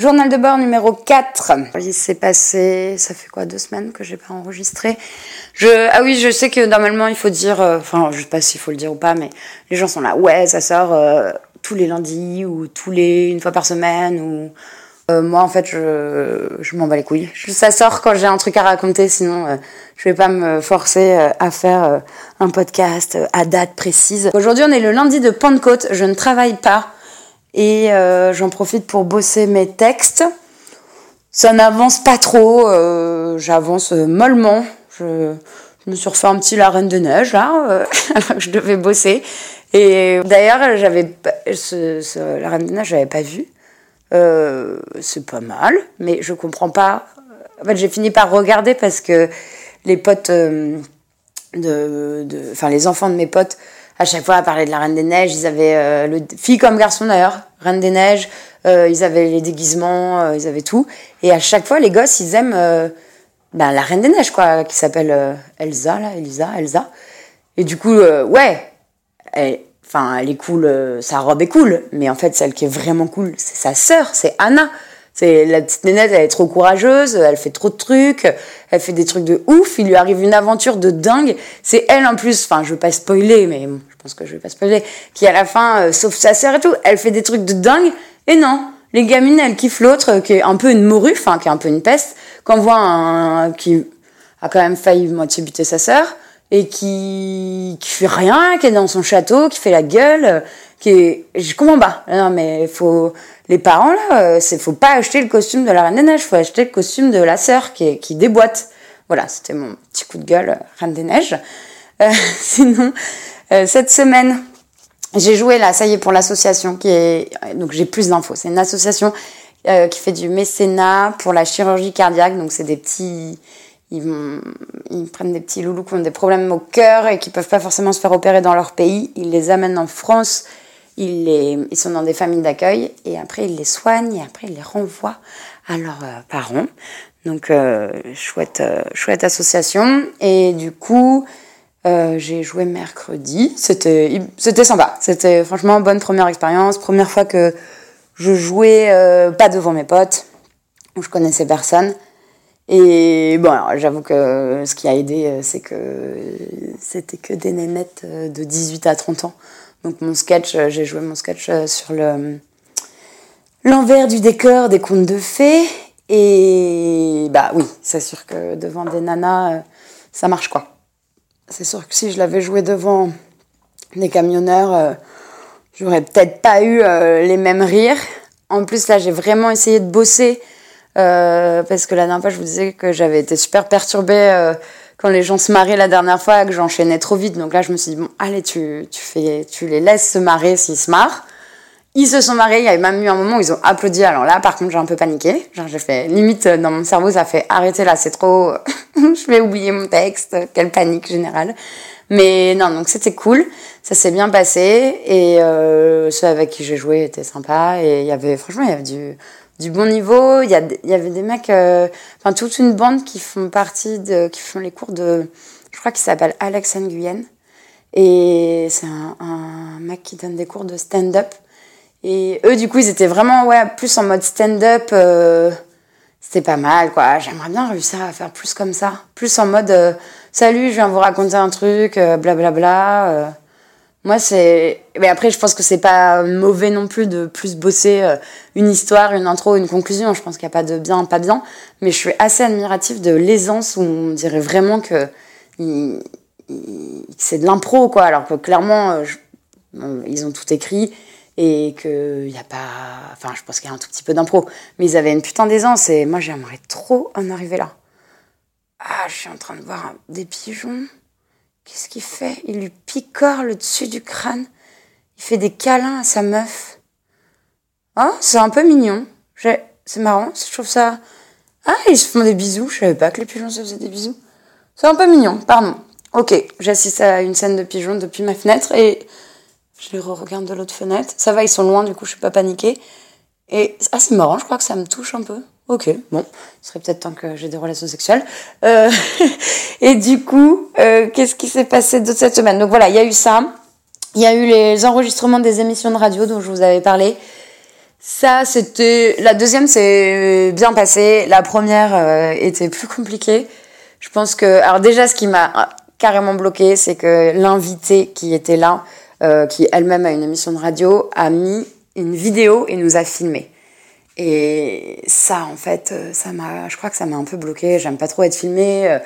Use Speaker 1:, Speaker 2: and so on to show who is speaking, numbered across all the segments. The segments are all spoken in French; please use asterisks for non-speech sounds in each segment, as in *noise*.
Speaker 1: Journal de bord numéro 4. Il s'est passé, ça fait quoi, deux semaines que j'ai pas enregistré? Je, ah oui, je sais que normalement il faut dire, euh, enfin, je sais pas s'il faut le dire ou pas, mais les gens sont là, ouais, ça sort euh, tous les lundis ou tous les, une fois par semaine ou, euh, moi en fait je, je m'en bats les couilles. Ça sort quand j'ai un truc à raconter, sinon je vais pas me forcer à faire un podcast à date précise. Aujourd'hui on est le lundi de Pentecôte, je ne travaille pas. Et euh, j'en profite pour bosser mes textes. Ça n'avance pas trop, euh, j'avance mollement. Je, me suis refait un petit La Reine de Neige là, euh, alors *laughs* je devais bosser. Et d'ailleurs, j'avais ce, ce, La Reine de Neige, j'avais pas vu. Euh, c'est pas mal, mais je comprends pas. En fait, j'ai fini par regarder parce que les potes euh, de, enfin les enfants de mes potes à chaque fois à parler de la Reine des Neiges. Ils avaient, euh, le, filles comme garçons d'ailleurs, Reine des Neiges, euh, ils avaient les déguisements, euh, ils avaient tout. Et à chaque fois, les gosses, ils aiment ben, la Reine des Neiges, quoi, qui s'appelle Elsa, là, Elisa, Elsa. Et du coup, ouais, enfin, elle, est cool, sa robe est cool, mais en fait, celle qui est vraiment cool, c'est sa sœur, c'est Anna. C'est la petite nénette, elle est trop courageuse, elle fait trop de trucs, elle fait des trucs de ouf, il lui arrive une aventure de dingue. C'est elle en plus, enfin je veux pas spoiler, mais pense que je vais pas spoiler, qui à la fin euh, sauve sa sœur et tout, elle fait des trucs de dingue. Et non, les gamines, elles kiffent l'autre qui est un peu une morue, enfin qui est un peu une peste, qu'on voit un qui a quand même failli moitié buter sa sœur et qui qui fait rien, qui est dans son château, qui fait la gueule, qui est je comprends pas. Non mais faut les parents là, c'est faut pas acheter le costume de la Reine des Neiges, faut acheter le costume de la sœur qui qui déboîte. Voilà, c'était mon petit coup de gueule Reine des Neiges. Euh, *laughs* sinon euh, cette semaine, j'ai joué là, ça y est pour l'association qui est donc j'ai plus d'infos. C'est une association euh, qui fait du mécénat pour la chirurgie cardiaque, donc c'est des petits ils, prennent des petits loulous qui ont des problèmes au cœur et qui peuvent pas forcément se faire opérer dans leur pays. Ils les amènent en France, ils, les, ils sont dans des familles d'accueil et après ils les soignent et après ils les renvoient à leurs euh, parents. Donc chouette, chouette association. Et du coup, euh, j'ai joué mercredi. C'était, sympa. C'était franchement bonne première expérience. Première fois que je jouais euh, pas devant mes potes, où je connaissais personne. Et bon, j'avoue que ce qui a aidé, euh, c'est que c'était que des nénettes de 18 à 30 ans. Donc mon sketch, j'ai joué mon sketch sur le l'envers du décor des contes de fées. Et bah oui, c'est sûr que devant des nanas, ça marche quoi. C'est sûr que si je l'avais joué devant des camionneurs, j'aurais peut-être pas eu les mêmes rires. En plus, là, j'ai vraiment essayé de bosser euh, parce que la dernière fois, je vous disais que j'avais été super perturbée euh, quand les gens se marraient la dernière fois, que j'enchaînais trop vite. Donc là, je me suis dit, bon, allez, tu, tu, tu les laisses se marrer s'ils se marrent. Ils se sont marrés, il y avait même eu un moment où ils ont applaudi. Alors là, par contre, j'ai un peu paniqué. Genre, j'ai fait, limite, dans mon cerveau, ça fait, arrêtez là, c'est trop, *laughs* je vais oublier mon texte, quelle panique générale. Mais non, donc c'était cool, ça s'est bien passé, et euh, ceux avec qui j'ai joué étaient sympas, et il y avait, franchement, il y avait du, du bon niveau. Il y, a, il y avait des mecs, euh, enfin toute une bande qui font partie de, qui font les cours de, je crois qu'il s'appelle Alex Nguyen. Et c'est un, un, mec qui donne des cours de stand-up. Et eux, du coup, ils étaient vraiment, ouais, plus en mode stand-up. Euh, c'était pas mal, quoi. J'aimerais bien réussir à faire plus comme ça. Plus en mode, euh, salut, je viens vous raconter un truc, blablabla. Bla, bla, moi, c'est. Mais après, je pense que c'est pas mauvais non plus de plus bosser euh, une histoire, une intro, une conclusion. Je pense qu'il n'y a pas de bien, pas bien. Mais je suis assez admirative de l'aisance où on dirait vraiment que c'est de l'impro, quoi. Alors que clairement, euh, ils ont tout écrit et qu'il n'y a pas. Enfin, je pense qu'il y a un tout petit peu d'impro. Mais ils avaient une putain d'aisance et moi, j'aimerais trop en arriver là. Ah, je suis en train de voir des pigeons. Qu'est-ce qu'il fait? Il lui picore le dessus du crâne. Il fait des câlins à sa meuf. Oh, c'est un peu mignon. C'est marrant, je trouve ça... Ah, ils se font des bisous. Je savais pas que les pigeons se faisaient des bisous. C'est un peu mignon, pardon. Ok, j'assiste à une scène de pigeons depuis ma fenêtre et je les re-regarde de l'autre fenêtre. Ça va, ils sont loin, du coup, je suis pas paniquée. Et ah, c'est marrant, je crois que ça me touche un peu. Ok, bon, il serait peut-être temps que j'ai des relations sexuelles. Euh, *laughs* et du coup, euh, qu'est-ce qui s'est passé de cette semaine? Donc voilà, il y a eu ça. Il y a eu les enregistrements des émissions de radio dont je vous avais parlé. Ça, c'était la deuxième, c'est bien passé. La première euh, était plus compliquée. Je pense que, alors déjà, ce qui m'a carrément bloqué, c'est que l'invité qui était là, euh, qui elle-même a une émission de radio, a mis une vidéo et nous a filmé. Et ça, en fait, euh, ça m'a, je crois que ça m'a un peu bloqué. J'aime pas trop être filmée. Euh,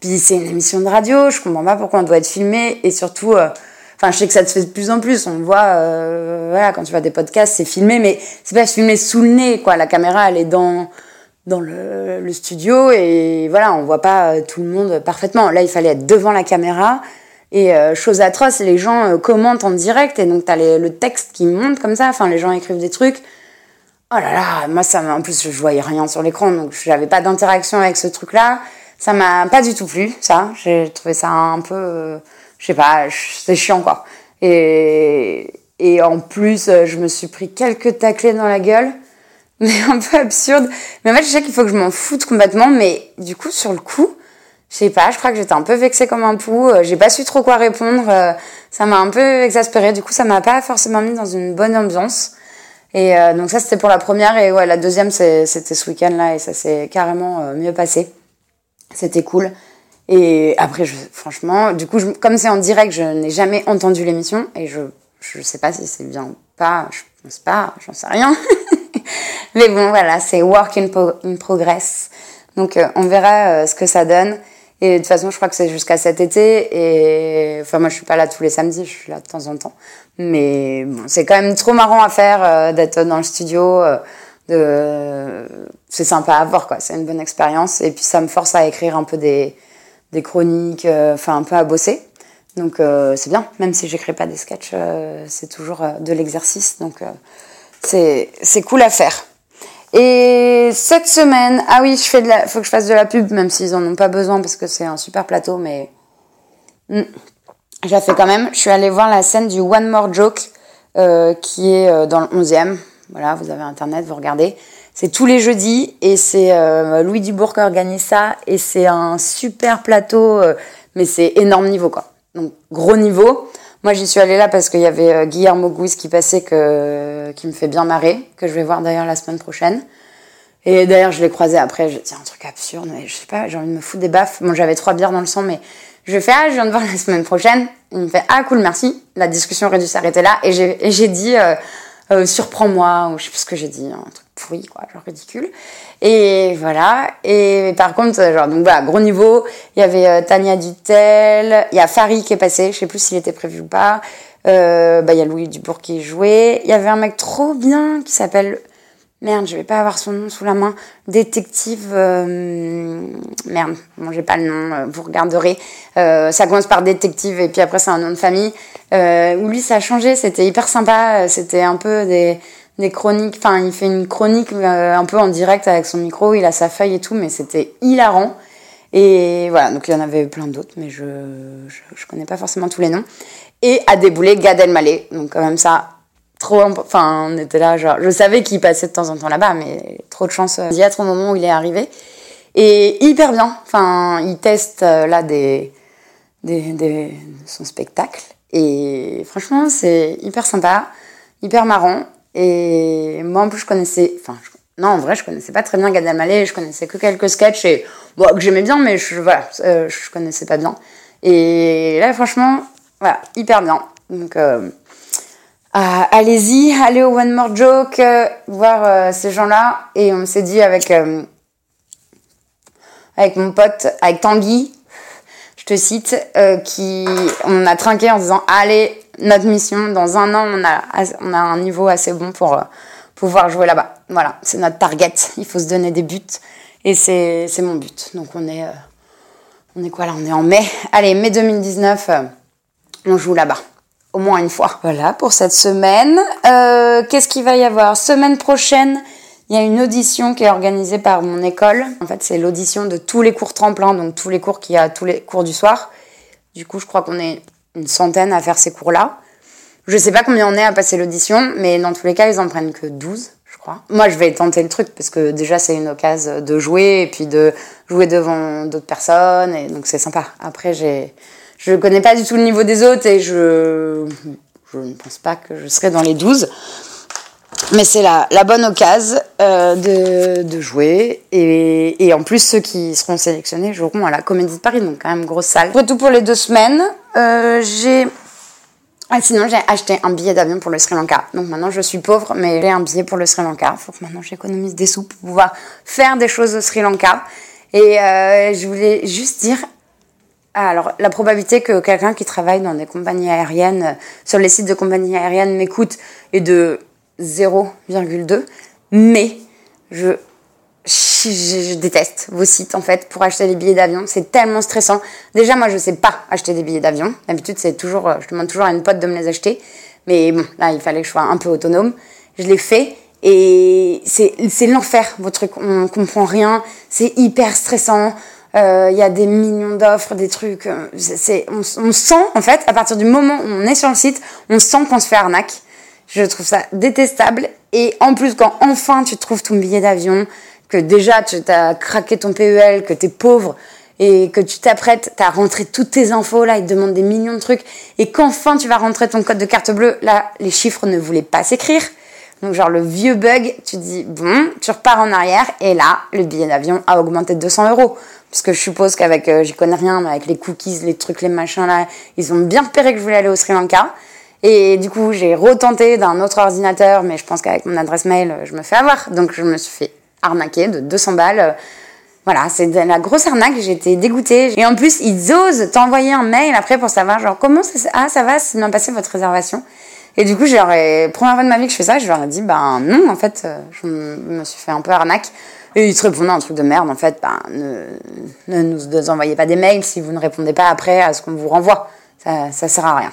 Speaker 1: puis c'est une émission de radio, je comprends pas pourquoi on doit être filmé. Et surtout, je sais que ça te fait de plus en plus. On voit, voilà, quand tu vois des podcasts, c'est filmé, mais c'est pas filmé sous le nez, quoi. La caméra, elle est dans dans le, le studio et voilà, on voit pas tout le monde parfaitement. Là, il fallait être devant la caméra. Et chose atroce, les gens commentent en direct et donc t'as le texte qui monte comme ça. Enfin, les gens écrivent des trucs. Oh là là, moi ça m'a en plus je voyais rien sur l'écran donc j'avais pas d'interaction avec ce truc là. Ça m'a pas du tout plu ça. J'ai trouvé ça un peu euh, je sais pas, c'est chiant quoi. Et et en plus je me suis pris quelques taclés dans la gueule *laughs* mais un peu absurde. Mais en fait, je sais qu'il faut que je m'en foute complètement mais du coup sur le coup, je sais pas, je crois que j'étais un peu vexée comme un pou, euh, j'ai pas su trop quoi répondre, euh, ça m'a un peu exaspérée. Du coup, ça m'a pas forcément mis dans une bonne ambiance. Et euh, donc ça, c'était pour la première. Et ouais, la deuxième, c'était ce week-end-là. Et ça s'est carrément mieux passé. C'était cool. Et après, franchement, du coup, comme c'est en direct, je n'ai jamais entendu l'émission. Et je je sais pas si c'est bien ou pas. Je pense pas, j'en sais rien. *laughs* Mais bon, voilà, c'est work in, progress. Donc on verra ce que ça donne. Et de toute façon, je crois que c'est jusqu'à cet été. Et enfin, moi, je suis pas là tous les samedis, je suis là de temps en temps. Mais bon, c'est quand même trop marrant à faire euh, d'être dans le studio. Euh, de... C'est sympa à voir, quoi. C'est une bonne expérience. Et puis, ça me force à écrire un peu des, des chroniques, euh, enfin, un peu à bosser. Donc, c'est bien. Même si j'écris pas des sketchs, c'est toujours de l'exercice. Donc, c'est cool à faire. Et cette semaine, ah oui, je fais de la, faut que je fasse de la pub, même s'ils en ont pas besoin parce que c'est un super plateau, mais hmm, je la fais quand même. Je suis allée voir la scène du One More Joke euh, qui est euh, dans le 11e. Voilà, vous avez internet, vous regardez. C'est tous les jeudis et c'est euh, Louis Dubourg qui organise ça et c'est un super plateau, mais c'est énorme niveau quoi. Donc gros niveau. Moi, j'y suis allée là parce qu'il y avait euh, Guillermo Guiz qui passait, que, qui me fait bien marrer, que je vais voir d'ailleurs la semaine prochaine. Et d'ailleurs, je l'ai croisé après, j'ai dit un truc absurde, mais je sais pas, j'ai envie de me foutre des baffes. Bon, j'avais trois bières dans le sang, mais je fais, ah, je viens de voir la semaine prochaine. Il me fait, ah, cool, merci. La discussion aurait dû s'arrêter là. Et j'ai dit, euh, euh, surprends-moi, ou je sais pas ce que j'ai dit, un truc pourri, quoi, genre ridicule. Et voilà. Et par contre, genre, donc voilà, gros niveau. Il y avait euh, Tania Dutel, il y a Farid qui est passé, je sais plus s'il était prévu ou pas. Euh, bah, il y a Louis Dubourg qui jouait. Il y avait un mec trop bien qui s'appelle Merde, je vais pas avoir son nom sous la main. Détective. Euh... Merde, bon, j'ai pas le nom, euh, vous regarderez. Euh, ça commence par détective et puis après c'est un nom de famille. Euh, où lui ça a changé, c'était hyper sympa. C'était un peu des, des chroniques. Enfin, il fait une chronique euh, un peu en direct avec son micro, il a sa feuille et tout, mais c'était hilarant. Et voilà, donc il y en avait plein d'autres, mais je, je, connais pas forcément tous les noms. Et a déboulé Gad Elmaleh, donc quand même ça, trop enfin on était là genre je savais qu'il passait de temps en temps là-bas mais trop de chance d'y être au moment où il est arrivé. Et hyper bien. Enfin il teste euh, là des, des, son spectacle. Et franchement c'est hyper sympa hyper marrant. Et moi en plus je connaissais enfin non en vrai je connaissais pas très bien Gad Elmaleh je connaissais que quelques sketchs et que j'aimais bien mais je voilà euh, je connaissais pas bien. Et là franchement voilà hyper bien. Donc euh, allez-y, allez au One More Joke, euh, voir euh, ces gens-là. Et on s'est dit avec, euh, avec mon pote, avec Tanguy, je te cite, qui on a trinqué en disant allez, notre mission, dans un an, on a, on a un niveau assez bon pour pouvoir jouer là-bas. Voilà, c'est notre target. Il faut se donner des buts. Et c'est mon but. Donc on est, on est quoi là? On est en mai. Allez, mai 2019, on joue là-bas au moins une fois. Voilà pour cette semaine. Euh, Qu'est-ce qu'il va y avoir? Semaine prochaine, il y a une audition qui est organisée par mon école. En fait, c'est l'audition de tous les cours tremplin, donc tous les cours qu'il y a, tous les cours du soir. Du coup, je crois qu'on est une centaine à faire ces cours-là. Je sais pas combien on est à passer l'audition, mais dans tous les cas, ils en prennent que 12, je crois. Moi, je vais tenter le truc parce que déjà, c'est une occasion de jouer et puis de jouer devant d'autres personnes et donc c'est sympa. Après, j'ai je connais pas du tout le niveau des autres et je, ne pense pas que je serai dans les 12. mais c'est la, bonne occasion de, de jouer. Et, en plus, ceux qui seront sélectionnés joueront à la Comédie de Paris, donc quand même grosse salle. Après tout pour les deux semaines, j'ai ah, sinon, j'ai acheté un billet d'avion pour le Sri Lanka. Donc maintenant, je suis pauvre, mais j'ai un billet pour le Sri Lanka. Faut que maintenant j'économise des sous pour pouvoir faire des choses au Sri Lanka. Et euh, je voulais juste dire, ah, alors la probabilité que quelqu'un qui travaille dans des compagnies aériennes, euh, sur les sites de compagnies aériennes, m'écoute est de 0,2. Mais je déteste vos sites en fait pour acheter des billets d'avion. C'est tellement stressant. Déjà, moi, je sais pas acheter des billets d'avion. D'habitude, c'est toujours, euh, je demande toujours à une pote de me les acheter. Mais bon, là, il fallait que je sois un peu autonome. Je l'ai fait et c'est l'enfer. Votre truc, on comprend rien. C'est hyper stressant. Euh, il y a des millions d'offres, des trucs. Euh, c'est on, on sent en fait à partir du moment où on est sur le site, on sent qu'on se fait arnaque. Je trouve ça détestable. Et en plus, quand enfin tu trouves ton billet d'avion, que déjà tu as craqué ton PEL, que tu es pauvre et que tu t'apprêtes à rentrer toutes tes infos, là, ils te demandent des millions de trucs, et qu'enfin tu vas rentrer ton code de carte bleue, là, les chiffres ne voulaient pas s'écrire. Donc genre le vieux bug, tu dis bon, tu repars en arrière et là le billet d'avion a augmenté de 200 euros. Parce que je suppose qu'avec, euh, j'y connais rien, mais avec les cookies, les trucs, les machins là, ils ont bien repéré que je voulais aller au Sri Lanka. Et du coup j'ai retenté d'un autre ordinateur, mais je pense qu'avec mon adresse mail, je me fais avoir. Donc je me suis fait arnaqué de 200 balles. Voilà, c'est de la grosse arnaque, j'étais dégoûtée. Et en plus, ils osent t'envoyer un mail après pour savoir, genre, comment ça, ah, ça va, c'est bien passé votre réservation. Et du coup, j'ai première fois de ma vie que je fais ça, je leur ai dit, ben non, en fait, euh, je me suis fait un peu arnaque. Et ils te répondaient un truc de merde, en fait, ben, ne, ne nous envoyez pas des mails si vous ne répondez pas après à ce qu'on vous renvoie. Ça, ça sert à rien.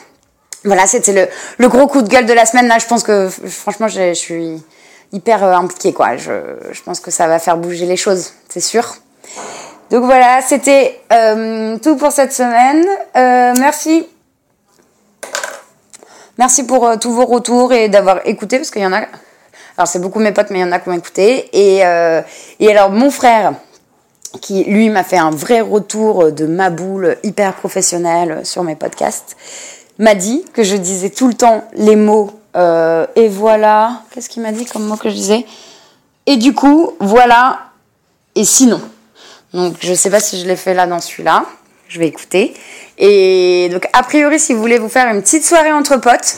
Speaker 1: Voilà, c'était le, le gros coup de gueule de la semaine. Là, je pense que, franchement, je suis hyper euh, impliqué quoi. Je, je, pense que ça va faire bouger les choses, c'est sûr. Donc voilà, c'était euh, tout pour cette semaine. Euh, merci. Merci pour tous vos retours et d'avoir écouté parce qu'il y en a. Alors c'est beaucoup mes potes, mais il y en a qui ont écouté. Et, euh, et alors mon frère, qui lui m'a fait un vrai retour de ma boule hyper professionnel sur mes podcasts, m'a dit que je disais tout le temps les mots euh, et voilà. Qu'est-ce qu'il m'a dit comme mot que je disais? Et du coup, voilà. Et sinon. Donc, je sais pas si je l'ai fait là dans celui-là. Je vais écouter. Et donc, a priori, si vous voulez vous faire une petite soirée entre potes,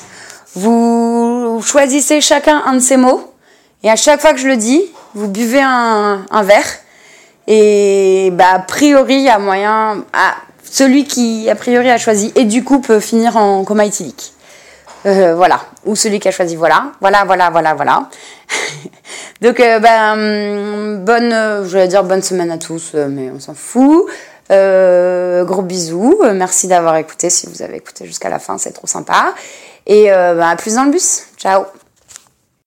Speaker 1: vous choisissez chacun un de ces mots. Et à chaque fois que je le dis, vous buvez un, verre. Et bah, a priori, il y a moyen. Ah, celui qui, a priori, a choisi et du coup peut finir en coma éthylique. Euh, voilà. Ou celui qui a choisi voilà. Voilà, voilà, voilà, voilà. *laughs* Donc, euh, ben, bonne, je vais dire bonne semaine à tous, euh, mais on s'en fout. gros bisous. Merci d'avoir écouté. Si vous avez écouté jusqu'à la fin, c'est trop sympa. Et ben, à plus dans le bus. Ciao.